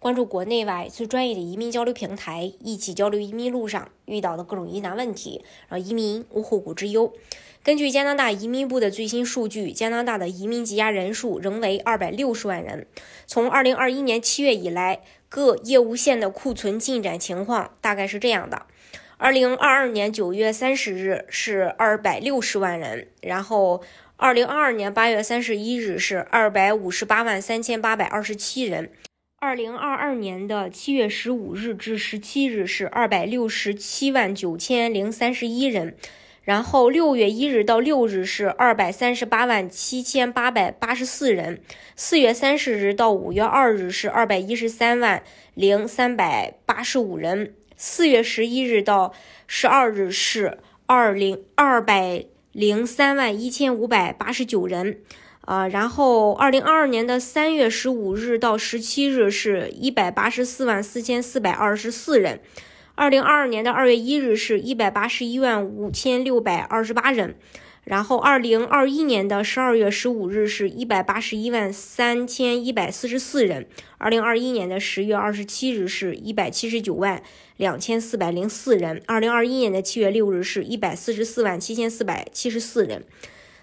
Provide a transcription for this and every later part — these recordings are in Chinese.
关注国内外最专业的移民交流平台，一起交流移民路上遇到的各种疑难问题，让移民无后顾之忧。根据加拿大移民部的最新数据，加拿大的移民积压人数仍为二百六十万人。从二零二一年七月以来，各业务线的库存进展情况大概是这样的：二零二二年九月三十日是二百六十万人，然后二零二二年八月三十一日是二百五十八万三千八百二十七人，二零二二年的七月十五日至十七日是二百六十七万九千零三十一人。然后六月一日到六日是二百三十八万七千八百八十四人，四月三十日到五月二日是二百一十三万零三百八十五人，四月十一日到十二日是二零二百零三万一千五百八十九人，啊，然后二零二二年的三月十五日到十七日是一百八十四万四千四百二十四人。二零二二年的二月一日是一百八十一万五千六百二十八人，然后二零二一年的十二月十五日是一百八十一万三千一百四十四人，二零二一年的十月二十七日是一百七十九万两千四百零四人，二零二一年的七月六日是一百四十四万七千四百七十四人。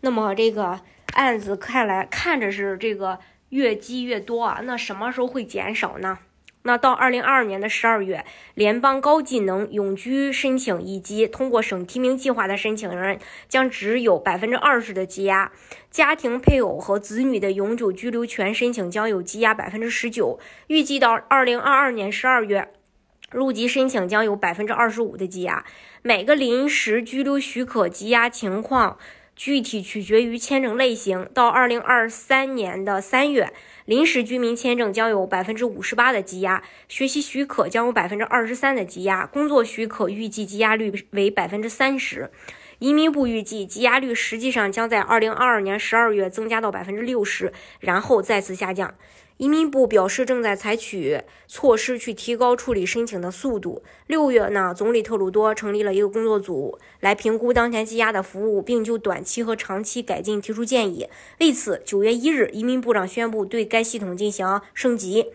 那么这个案子看来看着是这个越积越多啊，那什么时候会减少呢？那到二零二二年的十二月，联邦高技能永居申请以及通过省提名计划的申请人将只有百分之二十的积压，家庭配偶和子女的永久居留权申请将有积压百分之十九。预计到二零二二年十二月，入籍申请将有百分之二十五的积压。每个临时居留许可积压情况。具体取决于签证类型。到二零二三年的三月，临时居民签证将有百分之五十八的积压，学习许可将有百分之二十三的积压，工作许可预计积压率为百分之三十。移民部预计积压率实际上将在二零二二年十二月增加到百分之六十，然后再次下降。移民部表示，正在采取措施去提高处理申请的速度。六月呢，总理特鲁多成立了一个工作组来评估当前积压的服务，并就短期和长期改进提出建议。为此，九月一日，移民部长宣布对该系统进行升级，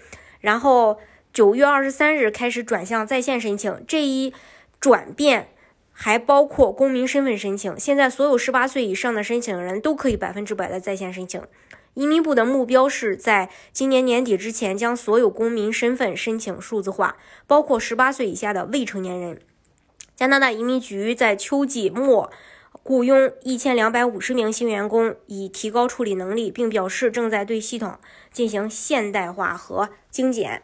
然后九月二十三日开始转向在线申请。这一转变还包括公民身份申请。现在，所有十八岁以上的申请人都可以百分之百的在线申请。移民部的目标是在今年年底之前将所有公民身份申请数字化，包括十八岁以下的未成年人。加拿大移民局在秋季末雇佣一千两百五十名新员工，以提高处理能力，并表示正在对系统进行现代化和精简。